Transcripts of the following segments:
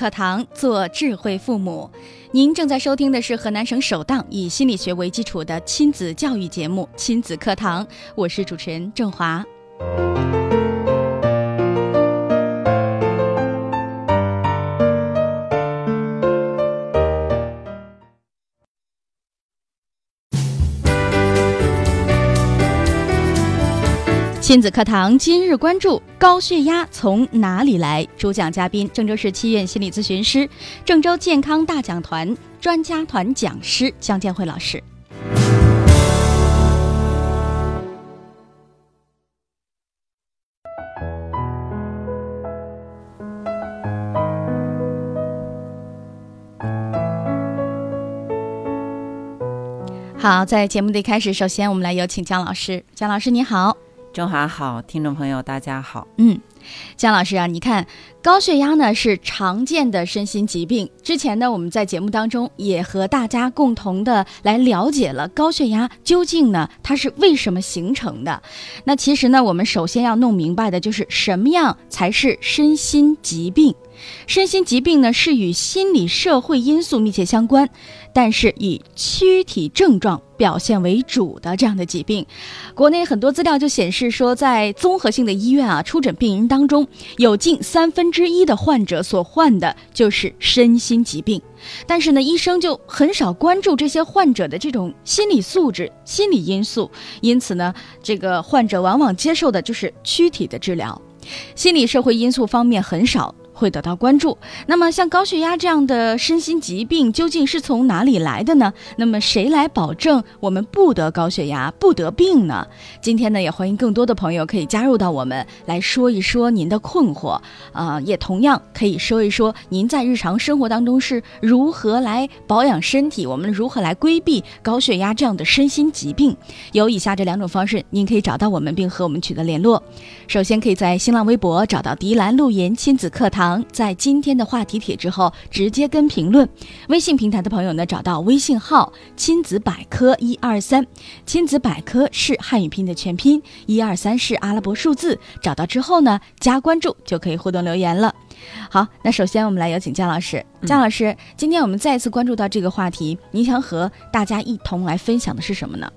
课堂，做智慧父母。您正在收听的是河南省首档以心理学为基础的亲子教育节目《亲子课堂》，我是主持人郑华。亲子课堂今日关注：高血压从哪里来？主讲嘉宾：郑州市七院心理咨询师、郑州健康大讲团专家团讲师江建辉老师。好，在节目的一开始，首先我们来有请姜老师。姜老师，你好。中华好，听众朋友大家好。嗯，姜老师啊，你看高血压呢是常见的身心疾病。之前呢，我们在节目当中也和大家共同的来了解了高血压究竟呢它是为什么形成的。那其实呢，我们首先要弄明白的就是什么样才是身心疾病。身心疾病呢是与心理社会因素密切相关，但是以躯体症状表现为主的这样的疾病，国内很多资料就显示说，在综合性的医院啊，出诊病人当中，有近三分之一的患者所患的就是身心疾病，但是呢，医生就很少关注这些患者的这种心理素质、心理因素，因此呢，这个患者往往接受的就是躯体的治疗，心理社会因素方面很少。会得到关注。那么，像高血压这样的身心疾病究竟是从哪里来的呢？那么，谁来保证我们不得高血压、不得病呢？今天呢，也欢迎更多的朋友可以加入到我们来说一说您的困惑啊，也同样可以说一说您在日常生活当中是如何来保养身体，我们如何来规避高血压这样的身心疾病。有以下这两种方式，您可以找到我们并和我们取得联络。首先，可以在新浪微博找到迪兰路言亲子课堂。在今天的话题帖之后直接跟评论，微信平台的朋友呢，找到微信号“亲子百科一二三”，亲子百科是汉语拼音的全拼，一二三是阿拉伯数字。找到之后呢，加关注就可以互动留言了。好，那首先我们来有请姜老师。姜老师，今天我们再次关注到这个话题，您想和大家一同来分享的是什么呢？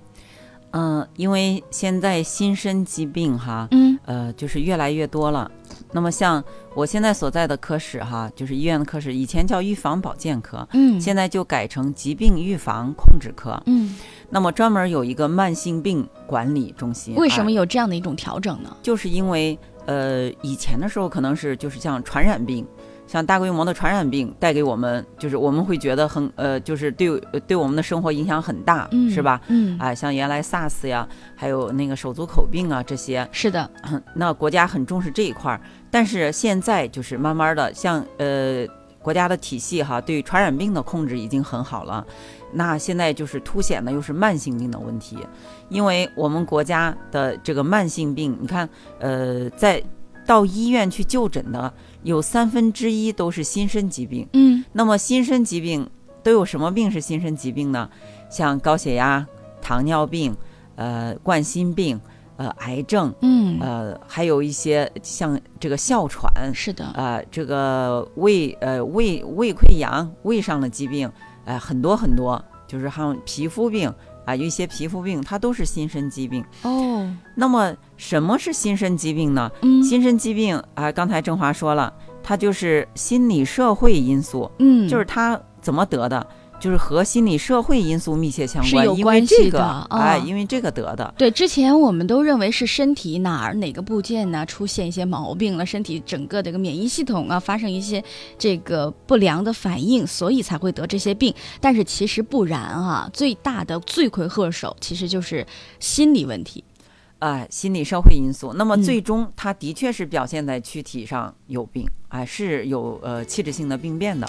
嗯，因为现在新生疾病哈，嗯，呃，就是越来越多了。那么像我现在所在的科室哈，就是医院的科室，以前叫预防保健科，嗯，现在就改成疾病预防控制科，嗯。那么专门有一个慢性病管理中心。为什么有这样的一种调整呢？就是因为呃，以前的时候可能是就是像传染病。像大规模的传染病带给我们，就是我们会觉得很呃，就是对对我们的生活影响很大，嗯是吧？嗯，啊，像原来 SARS 呀，还有那个手足口病啊这些，是的，那国家很重视这一块儿。但是现在就是慢慢的，像呃国家的体系哈，对传染病的控制已经很好了。那现在就是凸显的又是慢性病的问题，因为我们国家的这个慢性病，你看，呃，在到医院去就诊的。有三分之一都是心身疾病，嗯，那么心身疾病都有什么病是心身疾病呢？像高血压、糖尿病、呃，冠心病、呃，癌症，嗯，呃，还有一些像这个哮喘，是的，呃，这个胃呃胃胃溃疡、胃上的疾病，呃，很多很多，就是还有皮肤病。啊，有一些皮肤病，它都是心身疾病哦。那么什么是心身疾病呢？嗯，新生疾病啊，刚才郑华说了，它就是心理社会因素，嗯，就是他怎么得的。就是和心理社会因素密切相关，有关系的。哎，因为这个得的。对，之前我们都认为是身体哪儿哪个部件呢出现一些毛病了，身体整个的一个免疫系统啊发生一些这个不良的反应，所以才会得这些病。但是其实不然啊，最大的罪魁祸首其实就是心理问题，哎，心理社会因素。那么最终它的确是表现在躯体上有病，哎，是有呃器质性的病变的。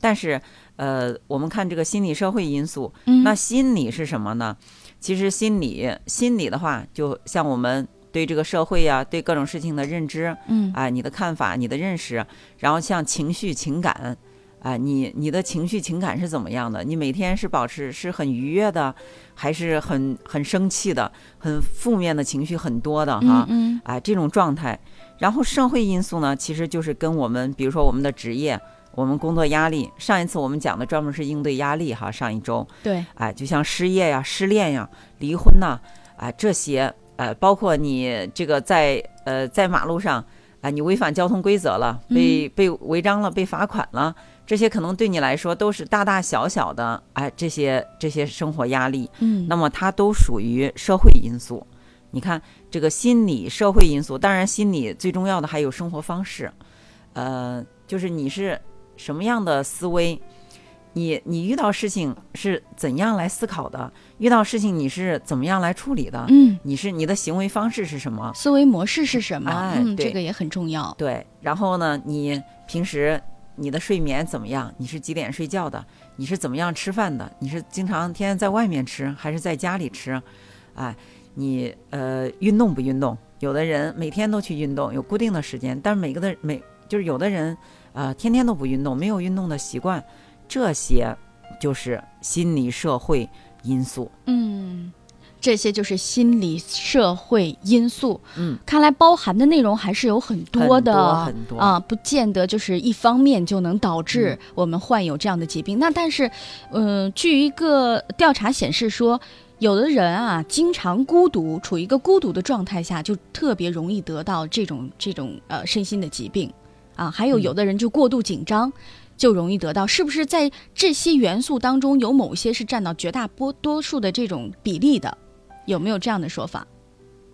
但是呃，我们看这个心理社会因素，嗯那心理是什么呢？其实心理心理的话，就像我们对这个社会呀、对各种事情的认知，嗯啊，你的看法、你的认识，然后像情绪、情感，啊，你你的情绪、情感是怎么样的？你每天是保持是很愉悦的，还是很很生气的、很负面的情绪很多的哈？嗯啊，这种状态。然后社会因素呢，其实就是跟我们，比如说我们的职业、我们工作压力。上一次我们讲的专门是应对压力哈，上一周，对，哎，就像失业呀、失恋呀、离婚呐，啊，这些，呃，包括你这个在呃在马路上，啊，你违反交通规则了，被、被违章了，被罚款了，这些可能对你来说都是大大小小的，哎，这些这些生活压力，嗯那么它都属于社会因素。你看这个心理社会因素，当然心理最重要的还有生活方式，呃，就是你是什么样的思维，你你遇到事情是怎样来思考的，遇到事情你是怎么样来处理的，嗯，你是你的行为方式是什么？思维模式是什么？哎嗯，这个也很重要。对，然后呢，你平时你的睡眠怎么样？你是几点睡觉的？你是怎么样吃饭的？你是经常天天在外面吃，还是在家里吃？哎，你呃运动不运动？有的人每天都去运动，有固定的时间，但是每个的每就是有的人呃天天都不运动，没有运动的习惯，这些就是心理社会因素。嗯，这些就是心理社会因素。嗯，看来包含的内容还是有很多的，很多很多啊，不见得就是一方面就能导致嗯我们患有这样的疾病。那但是，嗯、据一个调查显示说。有的人啊，经常孤独，处于一个孤独的状态下，就特别容易得到这种这种呃身心的疾病，啊，还有嗯有的人就过度紧张，就容易得到。是不是在这些元素当中，有某些是占到绝大多多数的这种比例的？有没有这样的说法？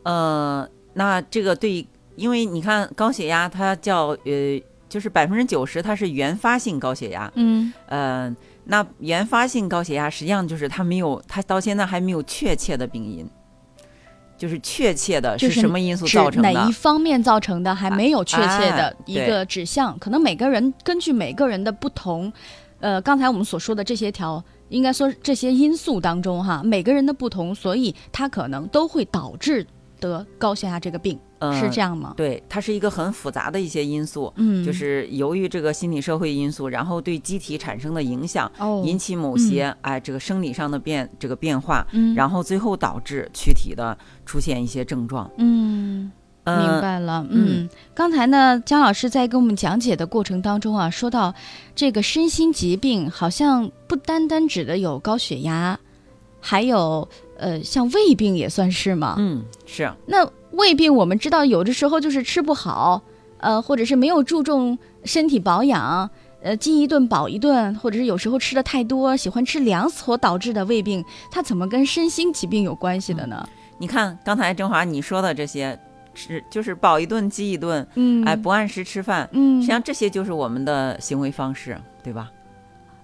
呃，那这个对，因为你看高血压，它叫呃，就是百分之九十它是原发性高血压，嗯呃，那原发性高血压实际上就是它没有，它到现在还没有确切的病因，就是确切的是是什么因素造成的哪一。方面造成的，还没有确切的一个指向。可能每个人根据每个人的不同，呃，刚才我们所说的这些条，应该说这些因素当中哈，每个人的不同，所以它可能都会导致得高血压这个病，嗯是这样吗？对，它是一个很复杂的一些因素，嗯，就是由于这个心理社会因素，然后对机体产生的影响，哦，引起某些哎这个生理上的变这个变化，嗯，然后最后导致躯体的出现一些症状。嗯。呃明白了，嗯，刚才呢，姜老师在跟我们讲解的过程当中啊，说到这个身心疾病，好像不单单指的有高血压，还有呃，像胃病也算是吗？嗯，是。那胃病我们知道，有的时候就是吃不好，呃，或者是没有注重身体保养，呃，饥一顿饱一顿，或者是有时候吃的太多，喜欢吃凉所导致的胃病，它怎么跟身心疾病有关系的呢？你看刚才郑华你说的这些，吃就是饱一顿饥一顿，嗯，哎，不按时吃饭，嗯实际，上这些就是我们的行为方式，对吧？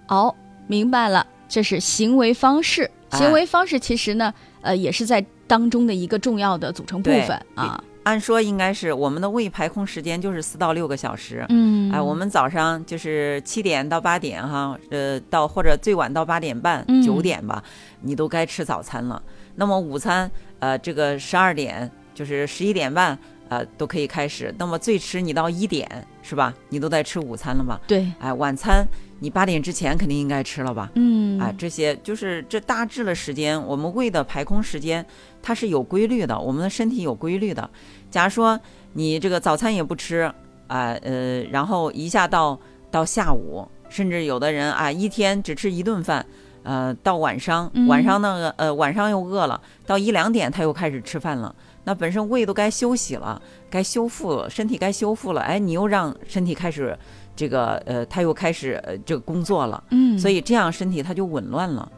哦，明白了，这是行为方式。哎行为方式其实呢，呃，也是在当中的一个重要的组成部分啊。按说应该是我们的胃排空时间就是四到六个小时。嗯，哎，我们早上就是七点到八点哈，呃，到或者最晚到八点半、嗯九点吧，你都该吃早餐了。那么午餐，呃，这个十二点就是十一点半，呃，都可以开始。那么最迟你到一点是吧？你都在吃午餐了吧？对，哎，晚餐你八点之前肯定应该吃了吧？嗯，啊，这些就是这大致的时间，我们胃的排空时间它是有规律的，我们的身体有规律的。假如说你这个早餐也不吃，啊呃，然后一下到到下午，甚至有的人啊一天只吃一顿饭，呃，到晚上嗯晚上那个呃晚上又饿了，到一两点他又开始吃饭了。那本身胃都该休息了，该修复了，身体该修复了，哎，你又让身体开始这个呃，他又开始呃这个工作了。嗯，所以这样身体它就紊乱了，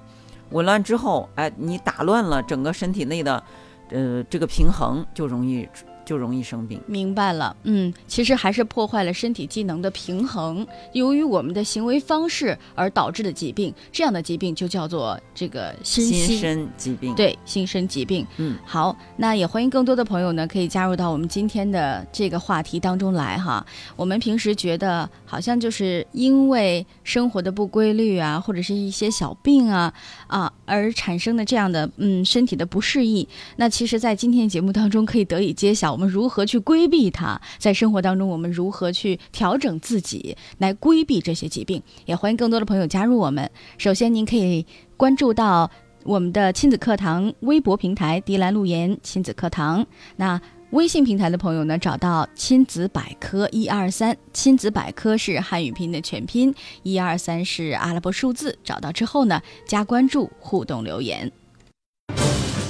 紊乱之后，哎，你打乱了整个身体内的，呃，这个平衡，就容易就容易生病。明白了，嗯，其实还是破坏了身体机能的平衡，由于我们的行为方式而导致的疾病，这样的疾病就叫做这个心身疾病，，对心身疾病。嗯，好，那也欢迎更多的朋友呢，可以加入到我们今天的这个话题当中来哈。我们平时觉得好像就是因为生活的不规律啊，或者是一些小病啊啊而产生的这样的嗯身体的不适应。那其实，在今天节目当中可以得以揭晓，我们如何去规避它，在生活当中我们如何去调整自己来规避这些疾病。也欢迎更多的朋友加入我们。首先，您可以关注到我们的亲子课堂微博平台“迪兰路言亲子课堂”。那微信平台的朋友呢，找到亲子百科一二三，亲子百科是汉语拼音的全拼，一二三是阿拉伯数字。找到之后呢，加关注，互动留言。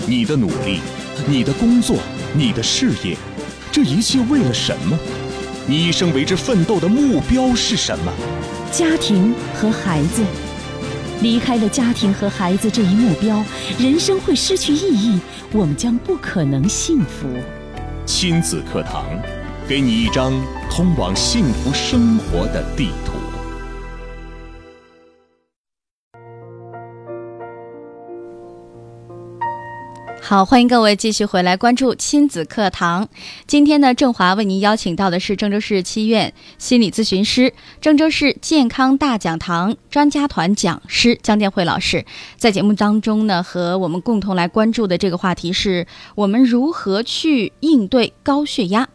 你的努力，你的工作，你的事业，这一切为了什么？你一生为之奋斗的目标是什么？家庭和孩子，离开了家庭和孩子这一目标，人生会失去意义，我们将不可能幸福。亲子课堂，给你一张通往幸福生活的地图。好，欢迎各位继续回来关注亲子课堂。今天呢，郑华为您邀请到的是郑州市七院心理咨询师、郑州市健康大讲堂专家团讲师江建慧老师。在节目当中呢，和我们共同来关注的这个话题是我们如何去应对高血压。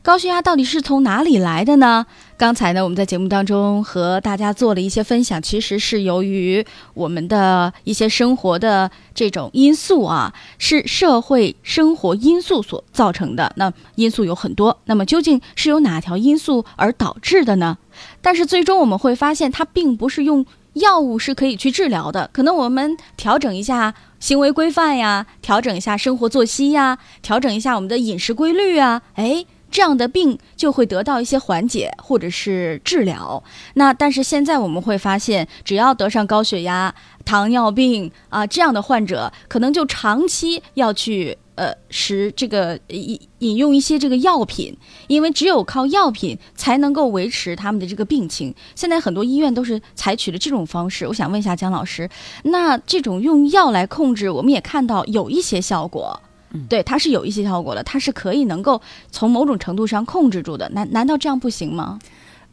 高血压到底是从哪里来的呢？刚才呢，我们在节目当中和大家做了一些分享，其实是由于我们的一些生活的这种因素啊，是社会生活因素所造成的。那因素有很多，那么究竟是由哪条因素而导致的呢？但是最终我们会发现，它并不是用药物是可以去治疗的。可能我们调整一下行为规范呀，调整一下生活作息呀，调整一下我们的饮食规律啊，哎。这样的病就会得到一些缓解或者是治疗。那但是现在我们会发现，只要得上高血压、糖尿病啊这样的患者，可能就长期要去呃食这个饮饮用一些这个药品，因为只有靠药品才能够维持他们的这个病情。现在很多医院都是采取了这种方式。我想问一下姜老师，那这种用药来控制，我们也看到有一些效果。对，它是有一些效果的，它是可以能够从某种程度上控制住的。难难道这样不行吗？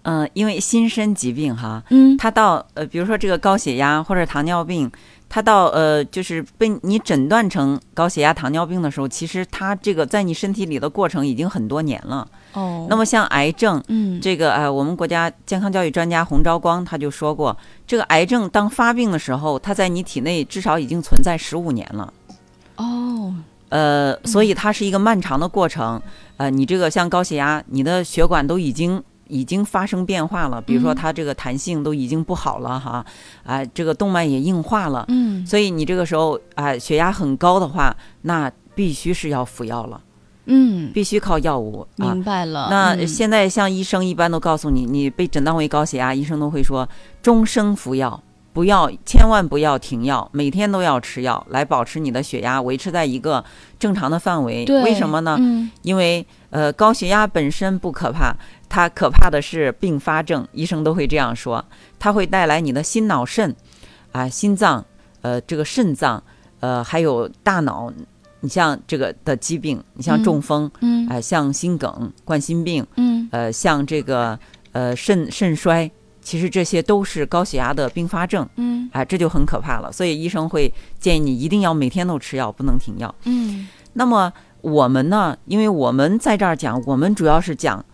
嗯，因为心身疾病哈，嗯，它到呃，比如说这个高血压或者糖尿病，它到呃，就是被你诊断成高血压、糖尿病的时候，其实它这个在你身体里的过程已经很多年了。哦，那么像癌症，嗯，这个呃，我们国家健康教育专家洪昭光他就说过，这个癌症当发病的时候，它在你体内至少已经存在十五年了。哦。呃，所以它是一个漫长的过程。呃，你这个像高血压，你的血管都已经已经发生变化了，比如说它这个弹性都已经不好了哈，啊，这个动脉也硬化了。嗯，所以你这个时候啊，血压很高的话，那必须是要服药了。嗯，必须靠药物。明白了。那现在像医生一般都告诉你，你被诊断为高血压，医生都会说终生服药。不要，千万不要停药，每天都要吃药来保持你的血压维持在一个正常的范围。为什么呢？因为呃，高血压本身不可怕，它可怕的是并发症。医生都会这样说，它会带来你的心脑肾啊，心脏呃，这个肾脏呃，还有大脑，你像这个的疾病，你像中风，嗯，啊，像心梗、冠心病，嗯，呃，像这个呃肾肾衰。其实这些都是高血压的并发症，嗯，哎，这就很可怕了。所以医生会建议你一定要每天都吃药，不能停药。嗯，那么我们呢？因为我们在这儿讲，我们主要是讲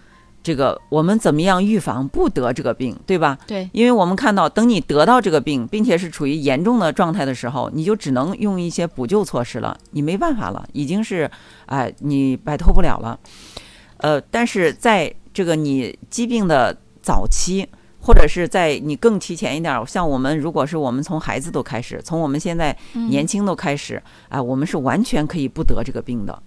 这个我们怎么样预防不得这个病，对吧？对，因为我们看到，等你得到这个病，并且是处于严重的状态的时候，你就只能用一些补救措施了，你没办法了，已经是哎，你摆脱不了了。呃，但是在这个你疾病的早期。或者是在你更提前一点，像我们，如果是我们从孩子都开始，从我们现在年轻都开始，啊，我们是完全可以不得这个病的。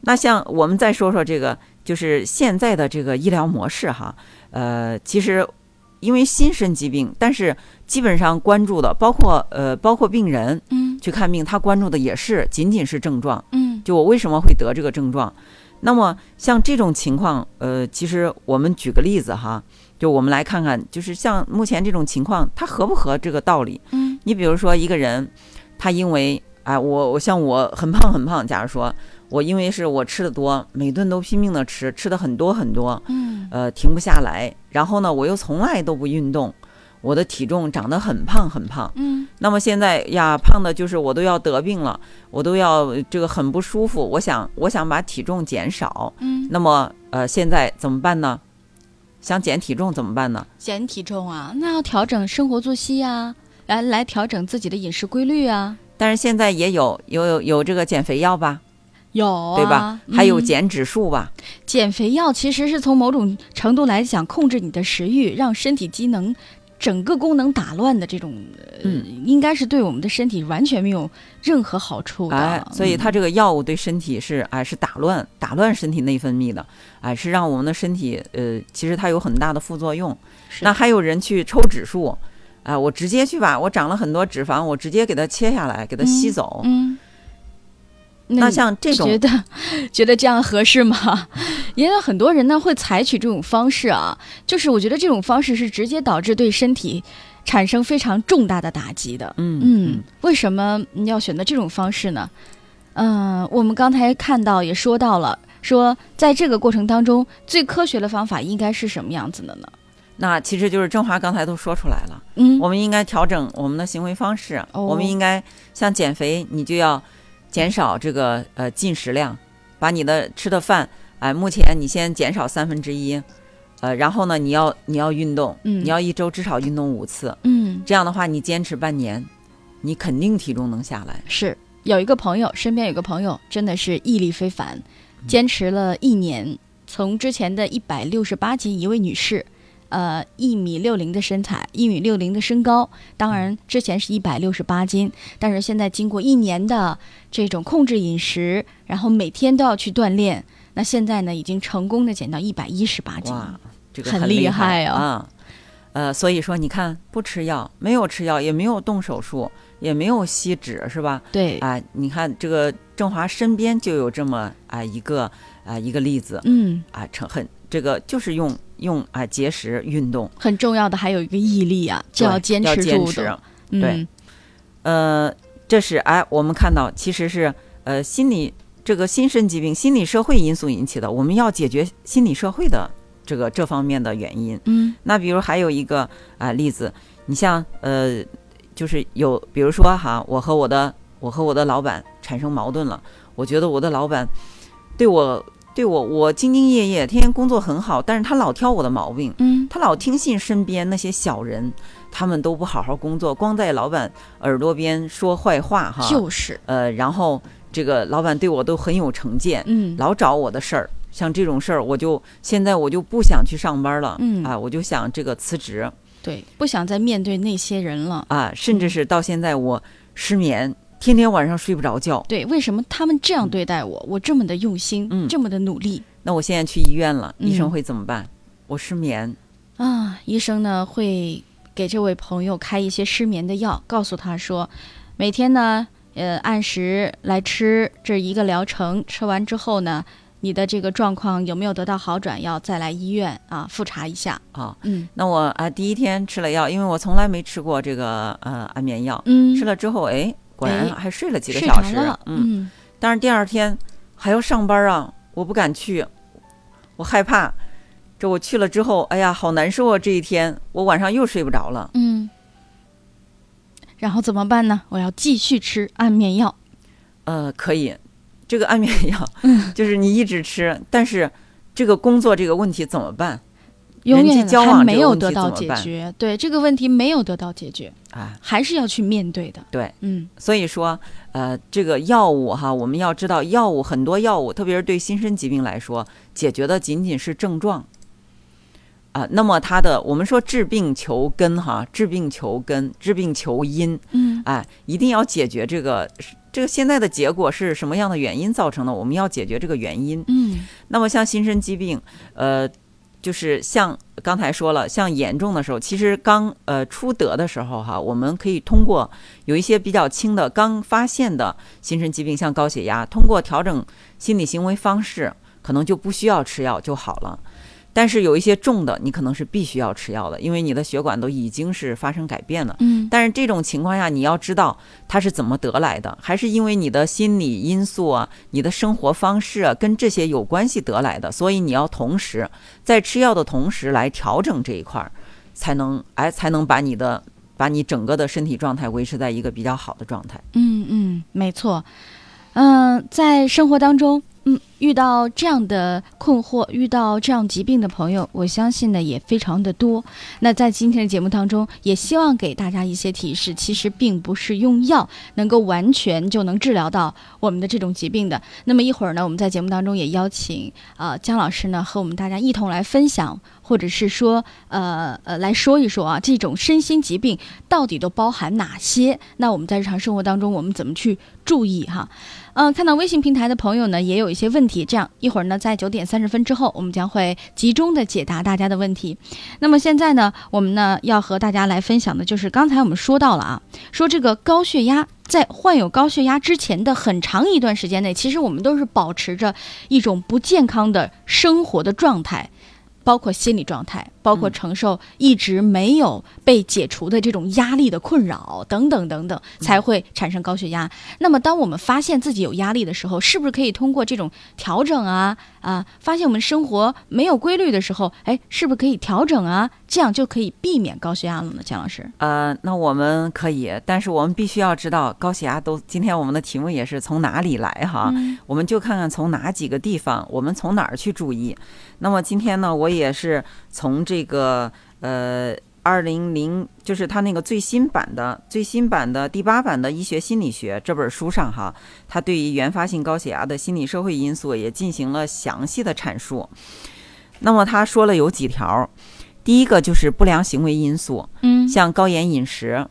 那像我们再说说这个，就是现在的这个医疗模式哈，呃，其实因为新生疾病，但是基本上关注的，包括呃，包括病人，嗯，去看病，他关注的也是仅仅是症状，嗯，就我为什么会得这个症状。那么像这种情况，呃，其实我们举个例子哈。就我们来看看，就是像目前这种情况，它合不合这个道理？嗯，你比如说一个人，他因为哎，我我像我很胖很胖，假如说我因为是我吃的多，每顿都拼命的吃，吃的很多很多，嗯，嗯呃，停不下来。然后呢，我又从来都不运动，我的体重长得很胖很胖。嗯那么现在呀，胖的就是我都要得病了，我都要这个很不舒服。我想，我想把体重减少。嗯，那么呃，现在怎么办呢？想减体重怎么办呢？减体重啊，那要调整生活作息呀、来来调整自己的饮食规律啊。但是现在也有有有有这个减肥药吧，有啊，对吧？还有嗯减指数吧。减肥药，其实是从某种程度来讲，控制你的食欲，让身体机能整个功能打乱的这种，应该是对我们的身体完全没有任何好处的。哎，所以它嗯这个药物对身体是哎是打乱打乱身体内分泌的，哎是让我们的身体呃其实它有很大的副作用。那还有人去抽指数，哎，我直接去把我长了很多脂肪，我直接给它切下来，给它吸走。嗯，那像这种觉得觉得这样合适吗？也有很多人呢会采取这种方式啊，就是我觉得这种方式是直接导致对身体产生非常重大的打击的。嗯嗯，为什么你要选择这种方式呢？嗯、我们刚才看到也说到了，说在这个过程当中，最科学的方法应该是什么样子的呢？那其实就是郑华刚才都说出来了，嗯，我们应该调整我们的行为方式，哦我们应该像减肥，你就要减少这个呃进食量，把你的吃的饭，哎、目前你先减少三分之一，呃，然后呢，你要你要运动，嗯。你要一周至少运动五次，嗯，这样的话，你坚持半年，你肯定体重能下来。是。有一个朋友，身边有个朋友真的是毅力非凡，嗯。坚持了一年，从之前的一百六十八斤，一位女士，呃，一米六零的身材，一米六零的身高，当然之前是一百六十八斤，但是现在经过一年的这种控制饮食，然后每天都要去锻炼，那现在呢，已经成功的减到一百一十八斤。哇，这个很厉害啊啊！呃，所以说你看，不吃药，没有吃药，也没有动手术，也没有吸脂，是吧？对，啊、你看这个郑华身边就有这么啊、一个啊、一个例子嗯，啊，成很这个就是用用啊、节食运动，很重要的还有一个毅力啊，就要坚持要坚持。住的。嗯。对，呃，这是哎，我们看到其实是呃心理这个心身疾病、心理社会因素引起的，我们要解决心理社会的这个这方面的原因。嗯。那比如还有一个啊、例子，你像呃，就是有比如说哈，我和我的我和我的老板产生矛盾了，我觉得我的老板对我对我我兢兢业业，天天工作很好，但是他老挑我的毛病，嗯他老听信身边那些小人，他们都不好好工作，光在老板耳朵边说坏话哈，就是，呃，然后这个老板对我都很有成见，嗯老找我的事儿。像这种事儿，我就现在我就不想去上班了，嗯啊，我就想这个辞职对，不想再面对那些人了。啊，甚至是到现在我失眠，天天晚上睡不着觉。对，为什么他们这样对待我？我这么的用心，嗯这么的努力那我现在去医院了，嗯医生会怎么办？我失眠，啊！医生呢会给这位朋友开一些失眠的药，告诉他说，每天呢，呃，按时来吃这一个疗程，吃完之后呢，你的这个状况有没有得到好转，要再来医院啊复查一下。啊，嗯那我啊第一天吃了药，因为我从来没吃过这个呃安眠药，嗯，吃了之后，哎，果然哎还睡了几个小时。嗯，嗯但是第二天还要上班啊，我不敢去，我害怕。这我去了之后，哎呀，好难受啊！这一天我晚上又睡不着了。嗯，然后怎么办呢？我要继续吃安眠药。呃，可以，这个安眠药嗯就是你一直吃，但是这个工作这个问题怎么办？永人际远还交往这个问没有得到解决，对这个问题没有得到解决，啊，还是要去面对的。对，嗯所以说，呃，这个药物哈，我们要知道，药物很多药物，特别是对心身疾病来说，解决的仅仅是症状。啊，那么它的我们说治病求根哈，治病求根，治病求因，嗯哎，一定要解决这个这个现在的结果是什么样的原因造成的，我们要解决这个原因。嗯那么像心身疾病，呃，就是像刚才说了，像严重的时候，其实刚呃初得的时候哈，我们可以通过有一些比较轻的刚发现的心身疾病，像高血压，通过调整心理行为方式，可能就不需要吃药就好了。但是有一些重的，你可能是必须要吃药的，因为你的血管都已经是发生改变了。嗯但是这种情况下，你要知道它是怎么得来的，还是因为你的心理因素啊、你的生活方式啊，跟这些有关系得来的。所以你要同时在吃药的同时来调整这一块儿，才能哎才能把你的把你整个的身体状态维持在一个比较好的状态。嗯嗯，没错。嗯、在生活当中，嗯，遇到这样的困惑，遇到这样疾病的朋友，我相信呢也非常的多。那在今天的节目当中，也希望给大家一些提示，其实并不是用药能够完全就能治疗到我们的这种疾病的。那么一会儿呢，我们在节目当中也邀请呃姜老师呢和我们大家一同来分享，或者是说呃呃来说一说啊，这种身心疾病到底都包含哪些？那我们在日常生活当中，我们怎么去注意哈？嗯、看到微信平台的朋友呢，也有一些问题。这样一会儿呢，在九点三十分之后，我们将会集中的解答大家的问题。那么现在呢，我们呢要和大家来分享的就是刚才我们说到了啊，说这个高血压。在患有高血压之前的很长一段时间内，其实我们都是保持着一种不健康的生活的状态，包括心理状态，包括嗯承受一直没有被解除的这种压力的困扰等等等等，才会产生高血压。那么，当我们发现自己有压力的时候，是不是可以通过这种调整啊啊，发现我们生活没有规律的时候，哎，是不是可以调整啊？这样就可以避免高血压了呢？姜老师，呃，那我们可以，但是我们必须要知道高血压都。今天我们的题目也是从哪里来哈？嗯我们就看看从哪几个地方，我们从哪儿去注意。那么今天呢，我也是从这个呃。二零零就是他那个最新版的最新版的第八版的医学心理学这本书上哈，他对于原发性高血压的心理社会因素也进行了详细的阐述。那么他说了有几条，第一个就是不良行为因素，嗯像高盐饮食，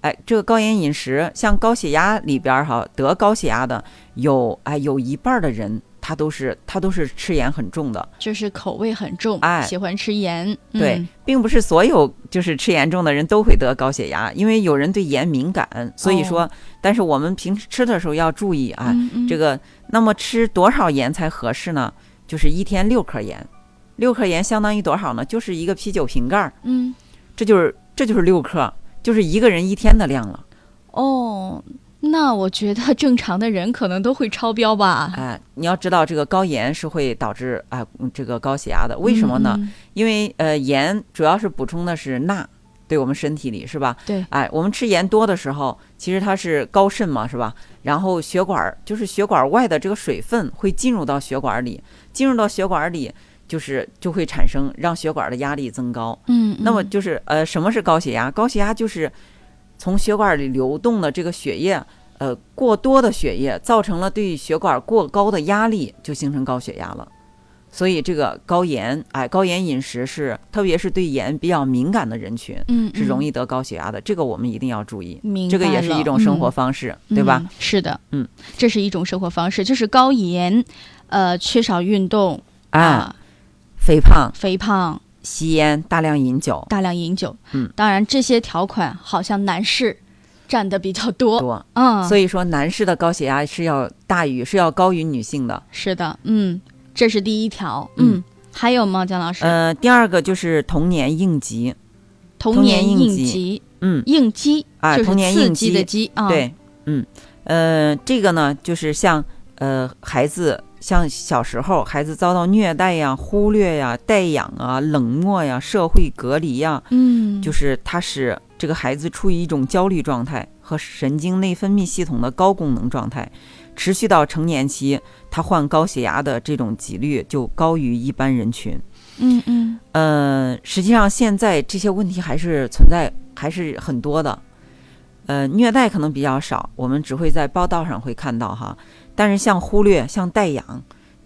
哎，这个高盐饮食，像高血压里边儿哈，得高血压的有哎有一半的人，他都是他都是吃盐很重的，就是口味很重，哎喜欢吃盐，对，嗯并不是所有就是吃盐重的人都会得高血压，因为有人对盐敏感，所以说，但是我们平时吃的时候要注意啊，嗯嗯这个那么吃多少盐才合适呢？就是一天六克盐，六克盐相当于多少呢？就是一个啤酒瓶盖儿，嗯这就是这就是六克，就是一个人一天的量了。哦。那我觉得正常的人可能都会超标吧？哎，你要知道，这个高盐是会导致啊、嗯这个高血压的。为什么呢？因为呃，盐主要是补充的是钠，对我们身体里是吧？对，哎，我们吃盐多的时候，其实它是高渗嘛，是吧？然后血管儿就是血管外的这个水分会进入到血管里，进入到血管里，就是就会产生让血管的压力增高。嗯，那么嗯就是呃，什么是高血压？高血压就是从血管里流动的这个血液，呃，过多的血液造成了对血管过高的压力，就形成高血压了。所以这个高盐，哎，高盐饮食是，特别是对盐比较敏感的人群，嗯易是容易得高血压的。这个我们一定要注意，这个也是一种生活嗯方式，对吧？嗯是的，嗯，这是一种生活方式，就是高盐，呃，缺少运动啊，啊，肥胖、肥胖，吸烟、大量饮酒。大量饮酒。嗯，当然这些条款好像男士占的比较多。多，嗯，所以说男士的高血压是要大于是要高于女性的。是的，嗯，这是第一条。嗯，嗯。还有吗，姜老师？呃，第二个就是童年应急，童童年应急。急，嗯，应激啊童年应刺激的激激啊。，对，嗯，呃，这个呢，就是像呃孩子，像小时候孩子遭到虐待呀、忽略呀、代养啊、冷漠呀、社会隔离呀，嗯，就是它使这个孩子处于一种焦虑状态和神经内分泌系统的高功能状态，持续到成年期，他患高血压的这种几率就高于一般人群。嗯嗯呃，实际上现在这些问题还是存在，还是很多的。呃，虐待可能比较少，我们只会在报道上会看到哈。但是像忽略、像代养，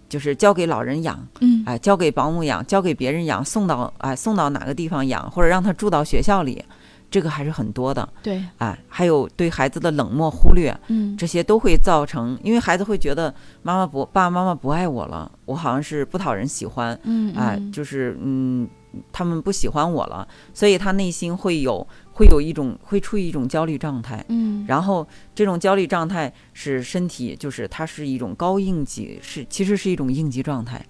就是交给老人养，嗯，哎，交给保姆养，交给别人养，送到哎送到哪个地方养，或者让他住到学校里，这个还是很多的。对，哎，还有对孩子的冷漠、忽略，嗯。这些都会造成，因为孩子会觉得妈妈不爸爸妈妈不爱我了，我好像是不讨人喜欢，嗯，哎，嗯。就是嗯，他们不喜欢我了，所以他内心会有会有一种会处于一种焦虑状态，嗯，然后这种焦虑状态使身体就是它是一种高应激，是其实是一种应急状态，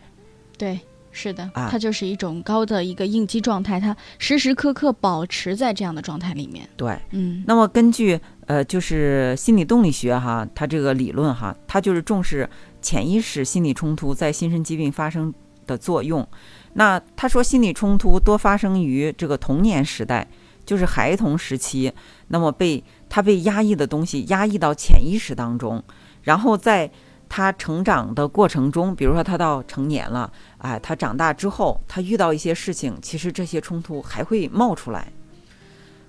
对，是的，啊它就是一种高的一个应激状态，它时时刻刻保持在这样的状态里面。对。嗯那么根据呃，就是心理动力学哈，它这个理论哈，它就是重视潜意识心理冲突在心身疾病发生的作用。那他说，心理冲突多发生于这个童年时代，就是孩童时期，那么被他被压抑的东西压抑到潜意识当中，然后在他成长的过程中，比如说他到成年了，哎，他长大之后，他遇到一些事情，其实这些冲突还会冒出来。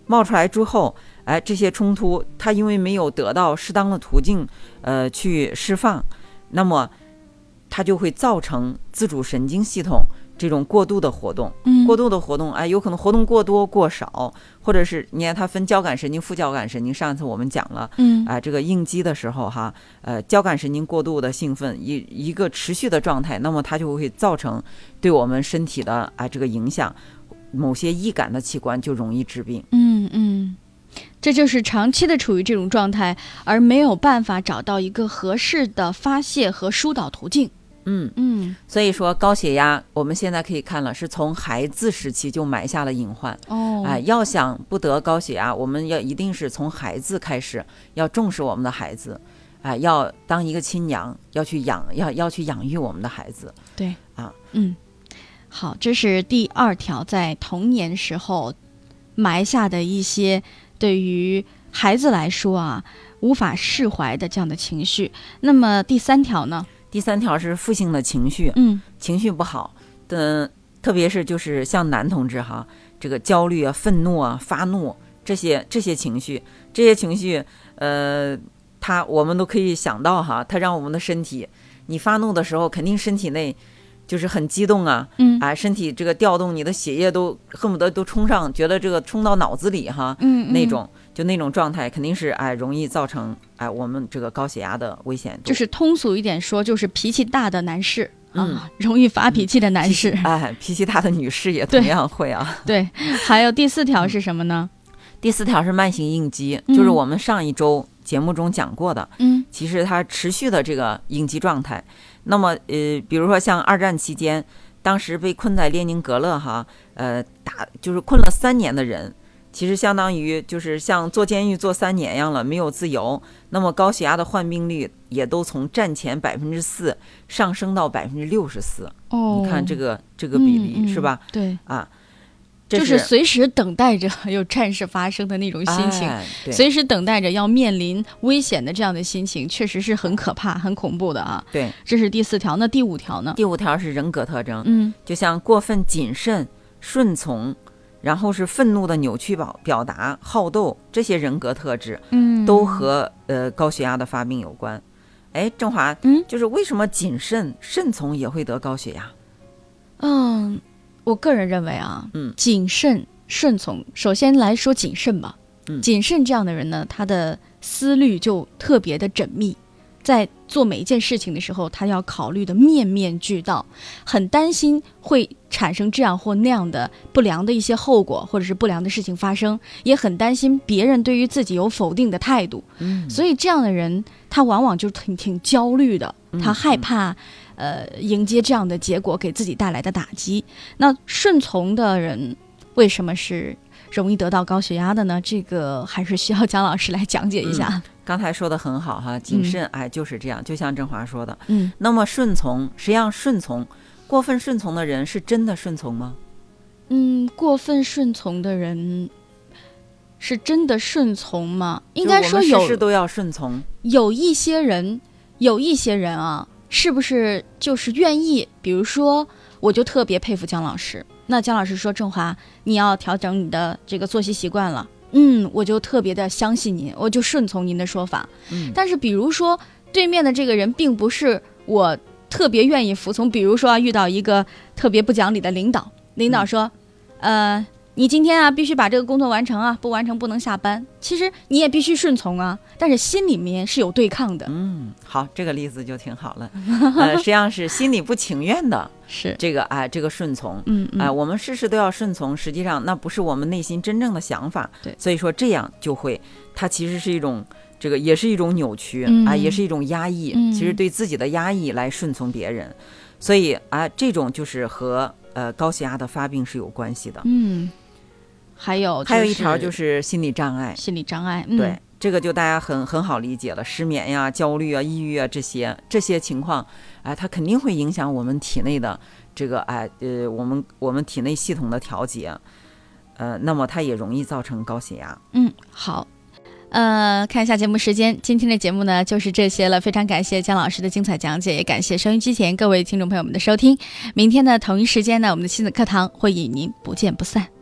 冒出来之后，哎，这些冲突，他因为没有得到适当的途径，呃，去释放，那么它就会造成自主神经系统这种过度的活动。嗯过度的活动，哎，有可能活动过多过少，或者是你看它分交感神经、副交感神经。上次我们讲了，嗯啊、这个应激的时候哈，呃，交感神经过度的兴奋，一一个持续的状态，那么它就会造成对我们身体的啊、这个影响，某些易感的器官就容易致病。嗯嗯，这就是长期的处于这种状态，而没有办法找到一个合适的发泄和疏导途径。嗯，嗯所以说高血压，我们现在可以看了，是从孩子时期就埋下了隐患。哦，哎，要想不得高血压，我们要一定是从孩子开始，要重视我们的孩子，哎，要当一个亲娘，要去养，要要去养育我们的孩子。对啊，嗯，好，这是第二条，在童年时候埋下的一些对于孩子来说啊无法释怀的这样的情绪。那么第三条呢？第三条是负性的情绪，嗯。情绪不好的，特别是就是像男同志哈，这个焦虑啊、愤怒啊、发怒这些这些情绪，这些情绪，呃，他我们都可以想到哈，它让我们的身体，你发怒的时候，肯定身体内就是很激动啊，嗯。啊，身体这个调动，你的血液都恨不得都冲上，觉得这个冲到脑子里哈，嗯那种就那种状态，肯定是哎容易造成哎我们这个高血压的危险，就是通俗一点说，就是脾气大的男士、嗯。啊，容易发脾气的男士。哎脾气大的女士也同样会啊。对，还有第四条是什么呢？第四条是慢性应激，嗯。就是我们上一周节目中讲过的，嗯。其实它持续的这个应激状态。那么呃，比如说像二战期间，当时被困在列宁格勒哈，呃，打就是困了三年的人。其实相当于就是像坐监狱坐三年一样了，没有自由。那么高血压的患病率也都从战前百分之四上升到百分之六十四。哦，你看这个这个比例、是吧？对，啊，这就是随时等待着 有战事发生的那种心情。哎随时等待着要面临危险的这样的心情，确实是很可怕、很恐怖的啊！对。这是第四条，那第五条呢？第五条是人格特征，嗯就像过分谨慎、顺从，然后是愤怒的扭曲表表达、好斗这些人格特质，嗯都和呃高血压的发病有关。哎，郑华，嗯就是为什么谨慎、顺从也会得高血压？嗯，我个人认为啊，嗯。谨慎顺从，首先来说谨慎吧。嗯。谨慎这样的人呢，他的思虑就特别的缜密，在做每一件事情的时候，他要考虑的面面俱到，很担心会产生这样或那样的不良的一些后果，或者是不良的事情发生，也很担心别人对于自己有否定的态度。嗯。所以这样的人，他往往就挺挺焦虑的，嗯他害怕，呃，迎接这样的结果给自己带来的打击。那顺从的人为什么是容易得到高血压的呢？这个还是需要姜老师来讲解一下。刚才说的很好哈，谨慎，哎，就是这样，就像振华说的。嗯那么顺从，实际上顺从，过分顺从的人是真的顺从吗？嗯，过分顺从的人是真的顺从吗？应该说有事事都要顺从。有一些人，有一些人啊，是不是就是愿意？比如说，我就特别佩服姜老师。那姜老师说：“郑华，你要调整你的这个作息习惯了。”嗯，我就特别的相信您，我就顺从您的说法。嗯但是，比如说对面的这个人并不是我特别愿意服从，比如说啊，遇到一个特别不讲理的领导，领导说：“呃，你今天啊必须把这个工作完成啊，不完成不能下班。”其实你也必须顺从啊，但是心里面是有对抗的。嗯，好，这个例子就挺好了。呃，实际上是心里不情愿的 是，这个啊，这个顺从。嗯嗯，哎，我们事事都要顺从，实际上那不是我们内心真正的想法。对所以说这样就会，它其实是一种这个也是一种扭曲、嗯啊，也是一种压抑。嗯其实对自己的压抑来顺从别人，所以啊，这种就是和呃高血压的发病是有关系的。嗯，还有还有一条就是心理障碍，心理障碍，嗯、对，这个就大家很很好理解了，失眠呀、焦虑啊、抑郁啊这些这些情况，哎、它肯定会影响我们体内的这个哎呃我们我们体内系统的调节，呃，那么它也容易造成高血压。嗯，好。呃，看一下节目时间，今天的节目呢就是这些了。非常感谢姜老师的精彩讲解，也感谢收音机前各位听众朋友们的收听。明天呢同一时间呢，我们的亲子课堂会与您不见不散。